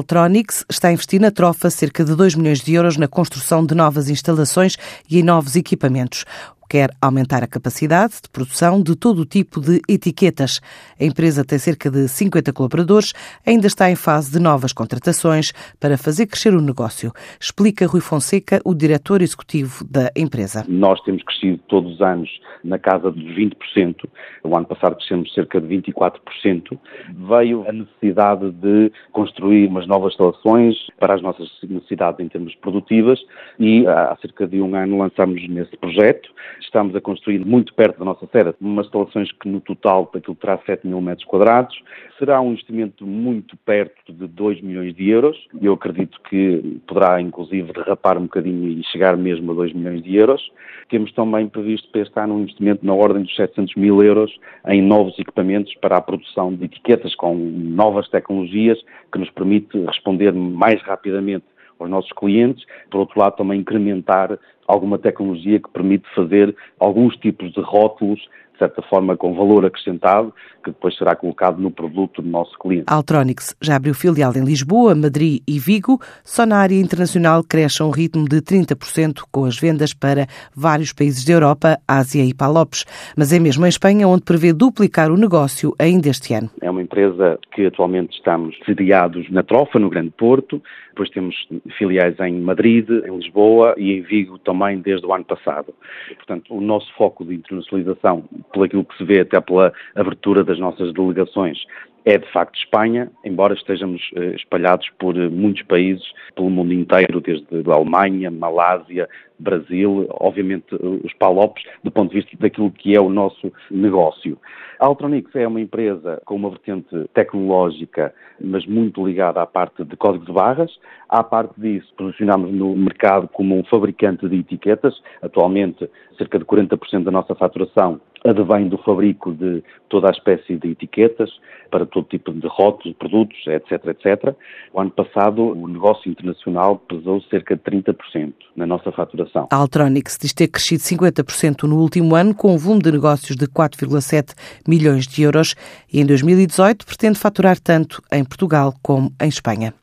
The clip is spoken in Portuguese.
Altronics está a investir na trofa cerca de 2 milhões de euros na construção de novas instalações e em novos equipamentos quer aumentar a capacidade de produção de todo o tipo de etiquetas. A empresa tem cerca de 50 colaboradores, ainda está em fase de novas contratações para fazer crescer o negócio. Explica Rui Fonseca, o diretor executivo da empresa. Nós temos crescido todos os anos na casa de 20%. O ano passado crescemos cerca de 24%. Veio a necessidade de construir umas novas instalações para as nossas necessidades em termos produtivas e há cerca de um ano lançamos nesse projeto estamos a construir muito perto da nossa sede, umas instalações que no total aquilo terá 7 mil metros quadrados. Será um investimento muito perto de 2 milhões de euros. Eu acredito que poderá inclusive derrapar um bocadinho e chegar mesmo a 2 milhões de euros. Temos também previsto para este ano um investimento na ordem dos 700 mil euros em novos equipamentos para a produção de etiquetas com novas tecnologias que nos permite responder mais rapidamente aos nossos clientes, por outro lado também incrementar alguma tecnologia que permite fazer alguns tipos de rótulos certa forma com valor acrescentado, que depois será colocado no produto do nosso cliente. A Altronics já abriu filial em Lisboa, Madrid e Vigo. Só na área internacional cresce a um ritmo de 30% com as vendas para vários países da Europa, Ásia e Palopes. Mas é mesmo em Espanha onde prevê duplicar o negócio ainda este ano. É uma empresa que atualmente estamos sediados na Trofa, no Grande Porto. Depois temos filiais em Madrid, em Lisboa e em Vigo também desde o ano passado. Portanto, o nosso foco de internacionalização pelo aquilo que se vê até pela abertura das nossas delegações, é de facto Espanha, embora estejamos eh, espalhados por eh, muitos países, pelo mundo inteiro, desde Alemanha, Malásia, Brasil, obviamente eh, os Palopes, do ponto de vista daquilo que é o nosso negócio. A Altronix é uma empresa com uma vertente tecnológica, mas muito ligada à parte de código de barras. À parte disso, posicionamos no mercado como um fabricante de etiquetas. Atualmente, cerca de 40% da nossa faturação advém do fabrico de toda a espécie de etiquetas para todo tipo de rótulos, produtos, etc, etc. O ano passado, o negócio internacional pesou cerca de 30% na nossa faturação. A Altronix diz ter crescido 50% no último ano, com um volume de negócios de 4,7 milhões de euros e em 2018 pretende faturar tanto em Portugal como em Espanha.